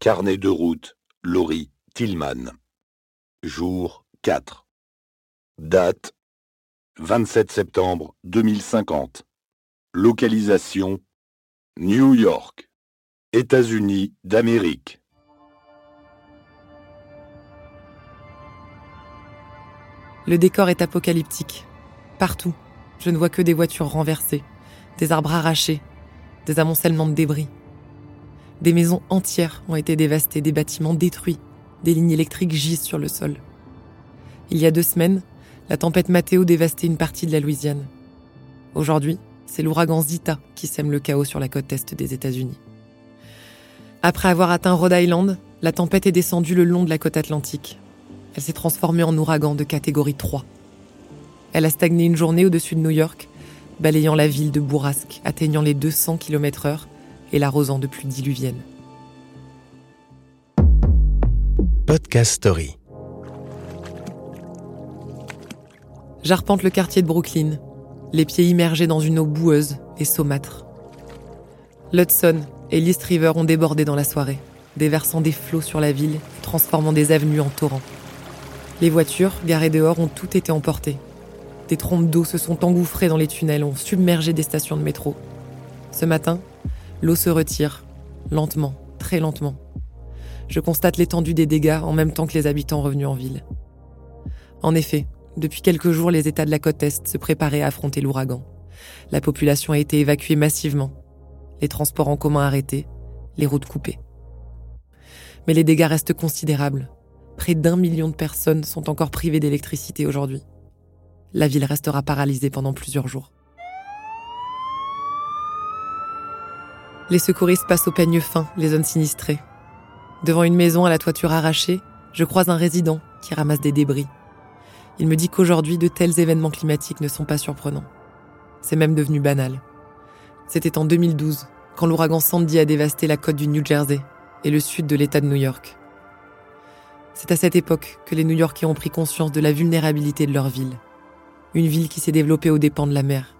Carnet de route, Laurie Tillman. Jour 4. Date 27 septembre 2050. Localisation New York, États-Unis d'Amérique. Le décor est apocalyptique. Partout, je ne vois que des voitures renversées, des arbres arrachés, des amoncellements de débris. Des maisons entières ont été dévastées, des bâtiments détruits, des lignes électriques gisent sur le sol. Il y a deux semaines, la tempête Matteo dévastait une partie de la Louisiane. Aujourd'hui, c'est l'ouragan Zita qui sème le chaos sur la côte est des États-Unis. Après avoir atteint Rhode Island, la tempête est descendue le long de la côte atlantique. Elle s'est transformée en ouragan de catégorie 3. Elle a stagné une journée au-dessus de New York, balayant la ville de bourrasque, atteignant les 200 km/h et l'arrosant de pluies diluviennes. Podcast Story. J'arpente le quartier de Brooklyn, les pieds immergés dans une eau boueuse et saumâtre. L'Hudson et l'East River ont débordé dans la soirée, déversant des flots sur la ville, transformant des avenues en torrents. Les voitures, garées dehors, ont toutes été emportées. Des trompes d'eau se sont engouffrées dans les tunnels, ont submergé des stations de métro. Ce matin, l'eau se retire, lentement, très lentement. Je constate l'étendue des dégâts en même temps que les habitants revenus en ville. En effet, depuis quelques jours, les États de la côte Est se préparaient à affronter l'ouragan. La population a été évacuée massivement, les transports en commun arrêtés, les routes coupées. Mais les dégâts restent considérables. Près d'un million de personnes sont encore privées d'électricité aujourd'hui la ville restera paralysée pendant plusieurs jours. Les secouristes passent au peigne fin les zones sinistrées. Devant une maison à la toiture arrachée, je croise un résident qui ramasse des débris. Il me dit qu'aujourd'hui, de tels événements climatiques ne sont pas surprenants. C'est même devenu banal. C'était en 2012, quand l'ouragan Sandy a dévasté la côte du New Jersey et le sud de l'État de New York. C'est à cette époque que les New-Yorkais ont pris conscience de la vulnérabilité de leur ville une ville qui s'est développée aux dépens de la mer.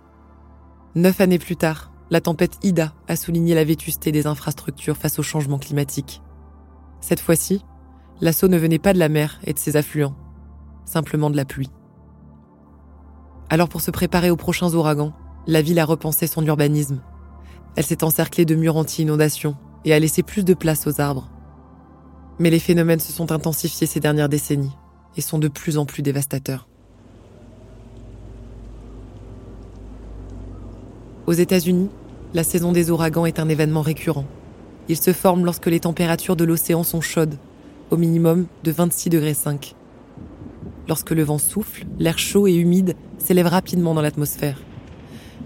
Neuf années plus tard, la tempête Ida a souligné la vétusté des infrastructures face au changement climatique. Cette fois-ci, l'assaut ne venait pas de la mer et de ses affluents, simplement de la pluie. Alors pour se préparer aux prochains ouragans, la ville a repensé son urbanisme. Elle s'est encerclée de murs anti-inondation et a laissé plus de place aux arbres. Mais les phénomènes se sont intensifiés ces dernières décennies et sont de plus en plus dévastateurs. Aux États-Unis, la saison des ouragans est un événement récurrent. Il se forme lorsque les températures de l'océan sont chaudes, au minimum de 26 degrés 5. Lorsque le vent souffle, l'air chaud et humide s'élève rapidement dans l'atmosphère.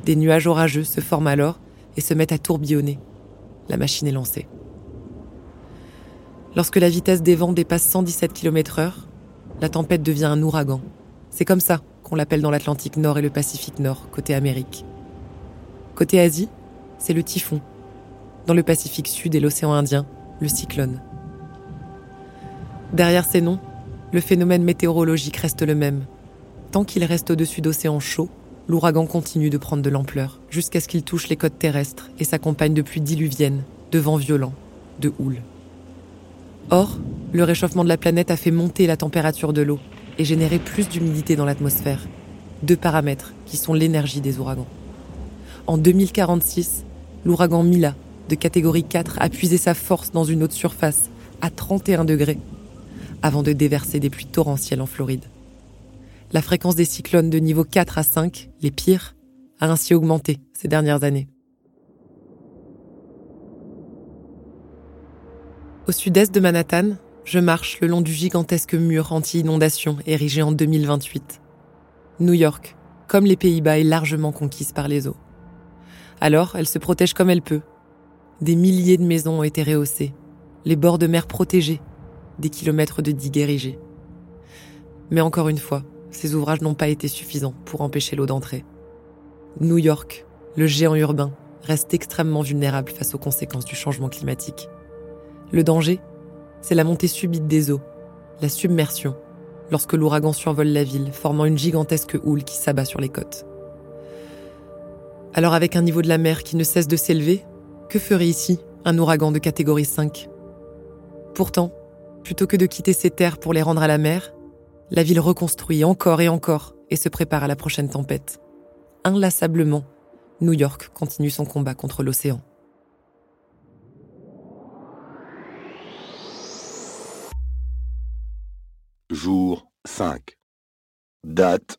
Des nuages orageux se forment alors et se mettent à tourbillonner. La machine est lancée. Lorsque la vitesse des vents dépasse 117 km/h, la tempête devient un ouragan. C'est comme ça qu'on l'appelle dans l'Atlantique Nord et le Pacifique Nord, côté Amérique. Côté Asie, c'est le typhon. Dans le Pacifique Sud et l'océan Indien, le cyclone. Derrière ces noms, le phénomène météorologique reste le même. Tant qu'il reste au-dessus d'océans chauds, l'ouragan continue de prendre de l'ampleur, jusqu'à ce qu'il touche les côtes terrestres et s'accompagne de pluies diluviennes, de vents violents, de houle. Or, le réchauffement de la planète a fait monter la température de l'eau et généré plus d'humidité dans l'atmosphère. Deux paramètres qui sont l'énergie des ouragans. En 2046, l'ouragan Mila, de catégorie 4, a puisé sa force dans une eau de surface à 31 degrés, avant de déverser des pluies torrentielles en Floride. La fréquence des cyclones de niveau 4 à 5, les pires, a ainsi augmenté ces dernières années. Au sud-est de Manhattan, je marche le long du gigantesque mur anti-inondation érigé en 2028. New York, comme les Pays-Bas, est largement conquise par les eaux. Alors, elle se protège comme elle peut. Des milliers de maisons ont été rehaussées, les bords de mer protégés, des kilomètres de digues érigées. Mais encore une fois, ces ouvrages n'ont pas été suffisants pour empêcher l'eau d'entrer. New York, le géant urbain, reste extrêmement vulnérable face aux conséquences du changement climatique. Le danger, c'est la montée subite des eaux, la submersion, lorsque l'ouragan survole la ville, formant une gigantesque houle qui s'abat sur les côtes. Alors avec un niveau de la mer qui ne cesse de s'élever, que ferait ici un ouragan de catégorie 5 Pourtant, plutôt que de quitter ses terres pour les rendre à la mer, la ville reconstruit encore et encore et se prépare à la prochaine tempête. Inlassablement, New York continue son combat contre l'océan. Jour 5. Date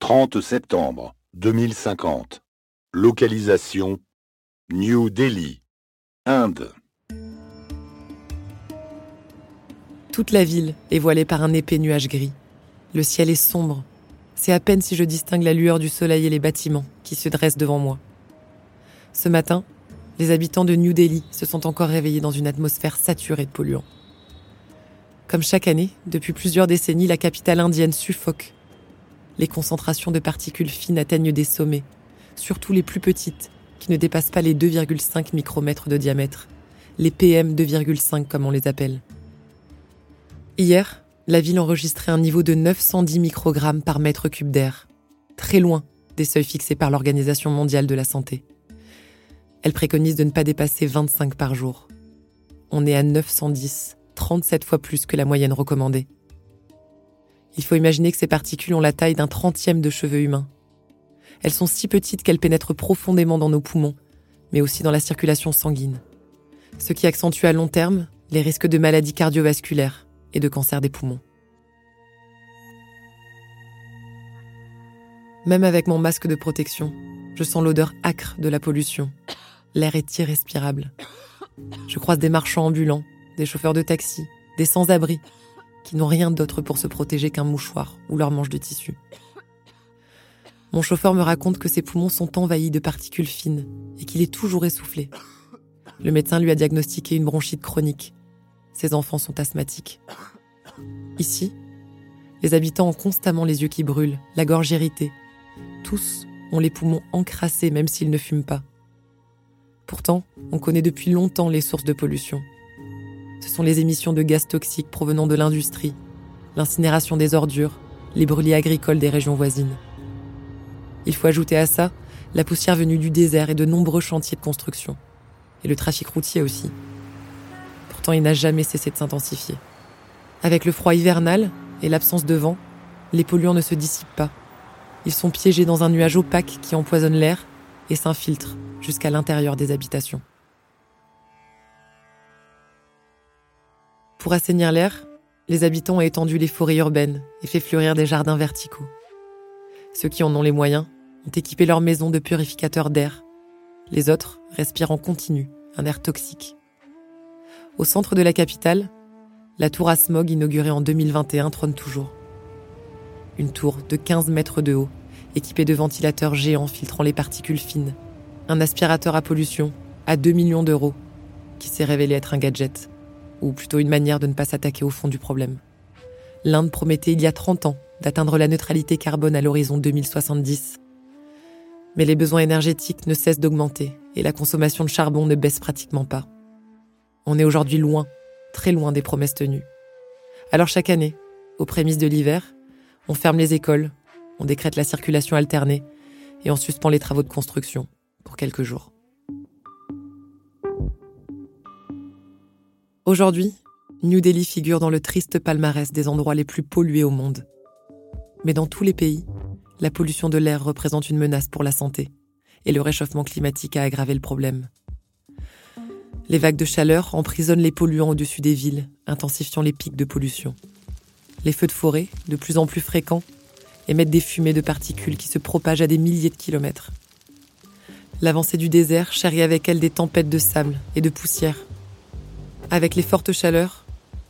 30 septembre 2050. Localisation New Delhi, Inde. Toute la ville est voilée par un épais nuage gris. Le ciel est sombre. C'est à peine si je distingue la lueur du soleil et les bâtiments qui se dressent devant moi. Ce matin, les habitants de New Delhi se sont encore réveillés dans une atmosphère saturée de polluants. Comme chaque année, depuis plusieurs décennies, la capitale indienne suffoque. Les concentrations de particules fines atteignent des sommets, surtout les plus petites, qui ne dépassent pas les 2,5 micromètres de diamètre, les PM 2,5 comme on les appelle. Hier, la ville enregistrait un niveau de 910 microgrammes par mètre cube d'air, très loin des seuils fixés par l'Organisation mondiale de la santé. Elle préconise de ne pas dépasser 25 par jour. On est à 910, 37 fois plus que la moyenne recommandée. Il faut imaginer que ces particules ont la taille d'un trentième de cheveux humains. Elles sont si petites qu'elles pénètrent profondément dans nos poumons, mais aussi dans la circulation sanguine, ce qui accentue à long terme les risques de maladies cardiovasculaires, et de cancer des poumons. Même avec mon masque de protection, je sens l'odeur âcre de la pollution. L'air est irrespirable. Je croise des marchands ambulants, des chauffeurs de taxi, des sans-abri, qui n'ont rien d'autre pour se protéger qu'un mouchoir ou leur manche de tissu. Mon chauffeur me raconte que ses poumons sont envahis de particules fines et qu'il est toujours essoufflé. Le médecin lui a diagnostiqué une bronchite chronique ses enfants sont asthmatiques. Ici, les habitants ont constamment les yeux qui brûlent, la gorge irritée. Tous ont les poumons encrassés même s'ils ne fument pas. Pourtant, on connaît depuis longtemps les sources de pollution. Ce sont les émissions de gaz toxiques provenant de l'industrie, l'incinération des ordures, les brûlis agricoles des régions voisines. Il faut ajouter à ça la poussière venue du désert et de nombreux chantiers de construction. Et le trafic routier aussi il n'a jamais cessé de s'intensifier. Avec le froid hivernal et l'absence de vent, les polluants ne se dissipent pas. Ils sont piégés dans un nuage opaque qui empoisonne l'air et s'infiltre jusqu'à l'intérieur des habitations. Pour assainir l'air, les habitants ont étendu les forêts urbaines et fait fleurir des jardins verticaux. Ceux qui en ont les moyens ont équipé leurs maisons de purificateurs d'air. Les autres respirent en continu un air toxique au centre de la capitale, la tour à smog inaugurée en 2021 trône toujours. Une tour de 15 mètres de haut, équipée de ventilateurs géants filtrant les particules fines. Un aspirateur à pollution à 2 millions d'euros, qui s'est révélé être un gadget, ou plutôt une manière de ne pas s'attaquer au fond du problème. L'Inde promettait il y a 30 ans d'atteindre la neutralité carbone à l'horizon 2070. Mais les besoins énergétiques ne cessent d'augmenter et la consommation de charbon ne baisse pratiquement pas. On est aujourd'hui loin, très loin des promesses tenues. Alors chaque année, aux prémices de l'hiver, on ferme les écoles, on décrète la circulation alternée et on suspend les travaux de construction pour quelques jours. Aujourd'hui, New Delhi figure dans le triste palmarès des endroits les plus pollués au monde. Mais dans tous les pays, la pollution de l'air représente une menace pour la santé et le réchauffement climatique a aggravé le problème. Les vagues de chaleur emprisonnent les polluants au-dessus des villes, intensifiant les pics de pollution. Les feux de forêt, de plus en plus fréquents, émettent des fumées de particules qui se propagent à des milliers de kilomètres. L'avancée du désert charrie avec elle des tempêtes de sable et de poussière. Avec les fortes chaleurs,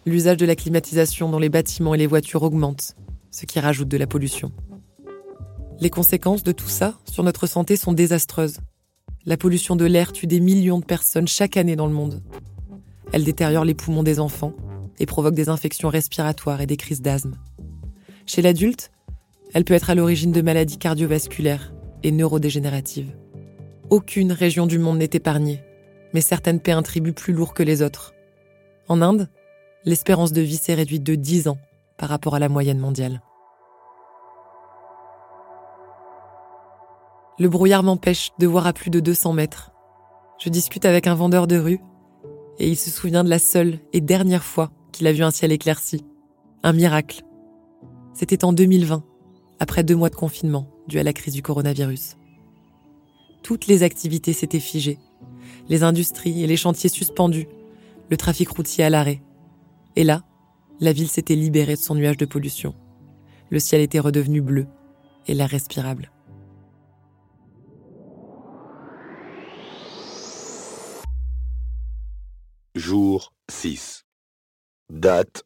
l'usage de la climatisation dans les bâtiments et les voitures augmente, ce qui rajoute de la pollution. Les conséquences de tout ça sur notre santé sont désastreuses. La pollution de l'air tue des millions de personnes chaque année dans le monde. Elle détériore les poumons des enfants et provoque des infections respiratoires et des crises d'asthme. Chez l'adulte, elle peut être à l'origine de maladies cardiovasculaires et neurodégénératives. Aucune région du monde n'est épargnée, mais certaines paient un tribut plus lourd que les autres. En Inde, l'espérance de vie s'est réduite de 10 ans par rapport à la moyenne mondiale. Le brouillard m'empêche de voir à plus de 200 mètres. Je discute avec un vendeur de rue et il se souvient de la seule et dernière fois qu'il a vu un ciel éclairci. Un miracle. C'était en 2020, après deux mois de confinement dû à la crise du coronavirus. Toutes les activités s'étaient figées, les industries et les chantiers suspendus, le trafic routier à l'arrêt. Et là, la ville s'était libérée de son nuage de pollution. Le ciel était redevenu bleu et l'air respirable. Date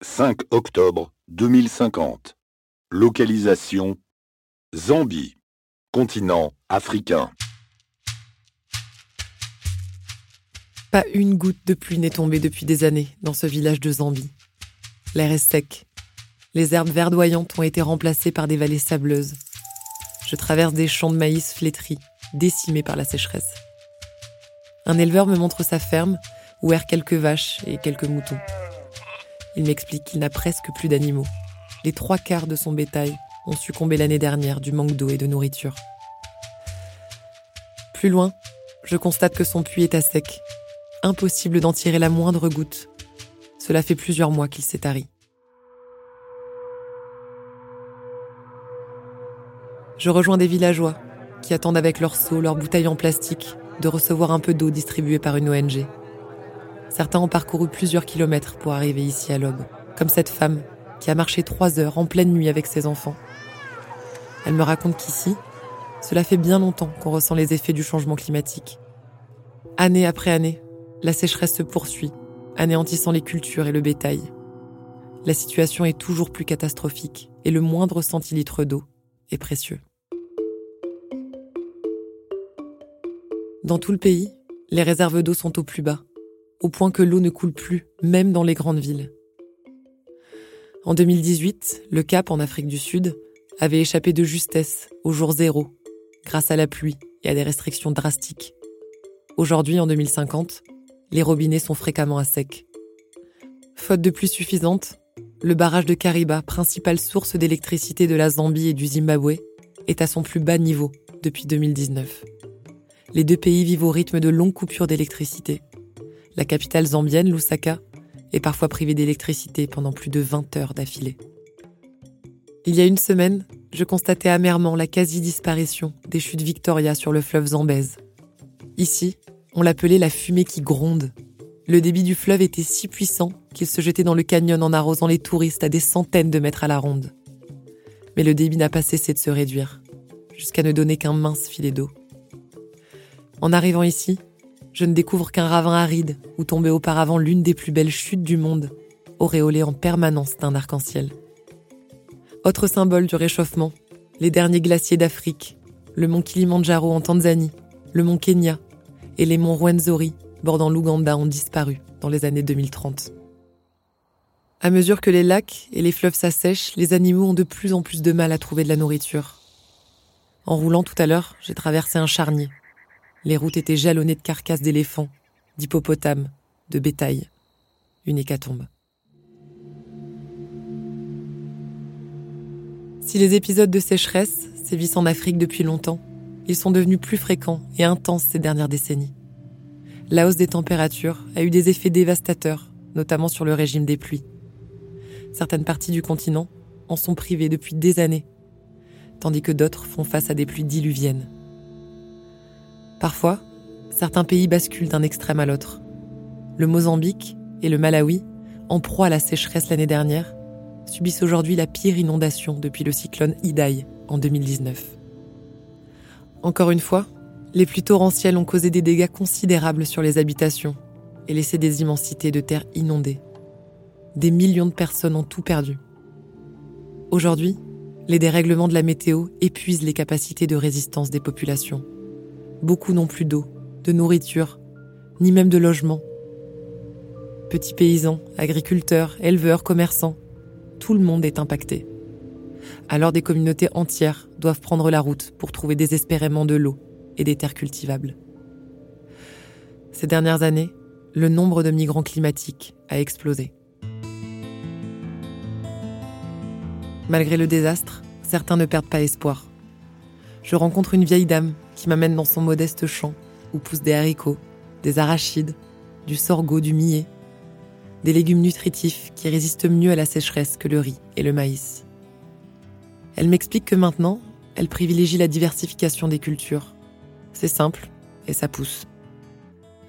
5 octobre 2050. Localisation Zambie. Continent africain. Pas une goutte de pluie n'est tombée depuis des années dans ce village de Zambie. L'air est sec. Les herbes verdoyantes ont été remplacées par des vallées sableuses. Je traverse des champs de maïs flétris, décimés par la sécheresse. Un éleveur me montre sa ferme où errent quelques vaches et quelques moutons. Il m'explique qu'il n'a presque plus d'animaux. Les trois quarts de son bétail ont succombé l'année dernière du manque d'eau et de nourriture. Plus loin, je constate que son puits est à sec. Impossible d'en tirer la moindre goutte. Cela fait plusieurs mois qu'il s'est tari. Je rejoins des villageois qui attendent avec leurs seaux, leurs bouteilles en plastique, de recevoir un peu d'eau distribuée par une ONG. Certains ont parcouru plusieurs kilomètres pour arriver ici à l'aube, comme cette femme qui a marché trois heures en pleine nuit avec ses enfants. Elle me raconte qu'ici, cela fait bien longtemps qu'on ressent les effets du changement climatique. Année après année, la sécheresse se poursuit, anéantissant les cultures et le bétail. La situation est toujours plus catastrophique et le moindre centilitre d'eau est précieux. Dans tout le pays, les réserves d'eau sont au plus bas, au point que l'eau ne coule plus, même dans les grandes villes. En 2018, le Cap, en Afrique du Sud, avait échappé de justesse au jour zéro, grâce à la pluie et à des restrictions drastiques. Aujourd'hui, en 2050, les robinets sont fréquemment à sec. Faute de pluie suffisante, le barrage de Kariba, principale source d'électricité de la Zambie et du Zimbabwe, est à son plus bas niveau depuis 2019 les deux pays vivent au rythme de longues coupures d'électricité. La capitale zambienne, Lusaka, est parfois privée d'électricité pendant plus de 20 heures d'affilée. Il y a une semaine, je constatais amèrement la quasi-disparition des chutes Victoria sur le fleuve Zambèze. Ici, on l'appelait la fumée qui gronde. Le débit du fleuve était si puissant qu'il se jetait dans le canyon en arrosant les touristes à des centaines de mètres à la ronde. Mais le débit n'a pas cessé de se réduire, jusqu'à ne donner qu'un mince filet d'eau. En arrivant ici, je ne découvre qu'un ravin aride où tombait auparavant l'une des plus belles chutes du monde, auréolée en permanence d'un arc-en-ciel. Autre symbole du réchauffement, les derniers glaciers d'Afrique, le mont Kilimandjaro en Tanzanie, le mont Kenya et les monts Rwenzori bordant l'Ouganda ont disparu dans les années 2030. À mesure que les lacs et les fleuves s'assèchent, les animaux ont de plus en plus de mal à trouver de la nourriture. En roulant tout à l'heure, j'ai traversé un charnier les routes étaient jalonnées de carcasses d'éléphants, d'hippopotames, de bétail. Une hécatombe. Si les épisodes de sécheresse sévissent en Afrique depuis longtemps, ils sont devenus plus fréquents et intenses ces dernières décennies. La hausse des températures a eu des effets dévastateurs, notamment sur le régime des pluies. Certaines parties du continent en sont privées depuis des années, tandis que d'autres font face à des pluies diluviennes. Parfois, certains pays basculent d'un extrême à l'autre. Le Mozambique et le Malawi, en proie à la sécheresse l'année dernière, subissent aujourd'hui la pire inondation depuis le cyclone Idai en 2019. Encore une fois, les pluies torrentielles ont causé des dégâts considérables sur les habitations et laissé des immensités de terre inondées. Des millions de personnes ont tout perdu. Aujourd'hui, les dérèglements de la météo épuisent les capacités de résistance des populations beaucoup n'ont plus d'eau, de nourriture, ni même de logement. Petits paysans, agriculteurs, éleveurs, commerçants, tout le monde est impacté. Alors des communautés entières doivent prendre la route pour trouver désespérément de l'eau et des terres cultivables. Ces dernières années, le nombre de migrants climatiques a explosé. Malgré le désastre, certains ne perdent pas espoir. Je rencontre une vieille dame qui m'amène dans son modeste champ où poussent des haricots, des arachides, du sorgho, du millet. Des légumes nutritifs qui résistent mieux à la sécheresse que le riz et le maïs. Elle m'explique que maintenant, elle privilégie la diversification des cultures. C'est simple et ça pousse.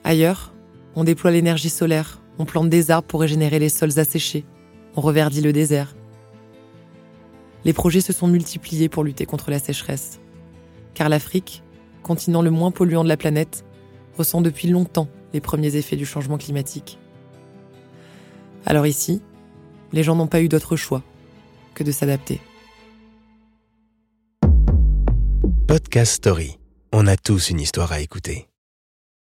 Ailleurs, on déploie l'énergie solaire, on plante des arbres pour régénérer les sols asséchés, on reverdit le désert. Les projets se sont multipliés pour lutter contre la sécheresse. Car l'Afrique, continent le moins polluant de la planète, ressent depuis longtemps les premiers effets du changement climatique. Alors ici, les gens n'ont pas eu d'autre choix que de s'adapter. Podcast Story. On a tous une histoire à écouter.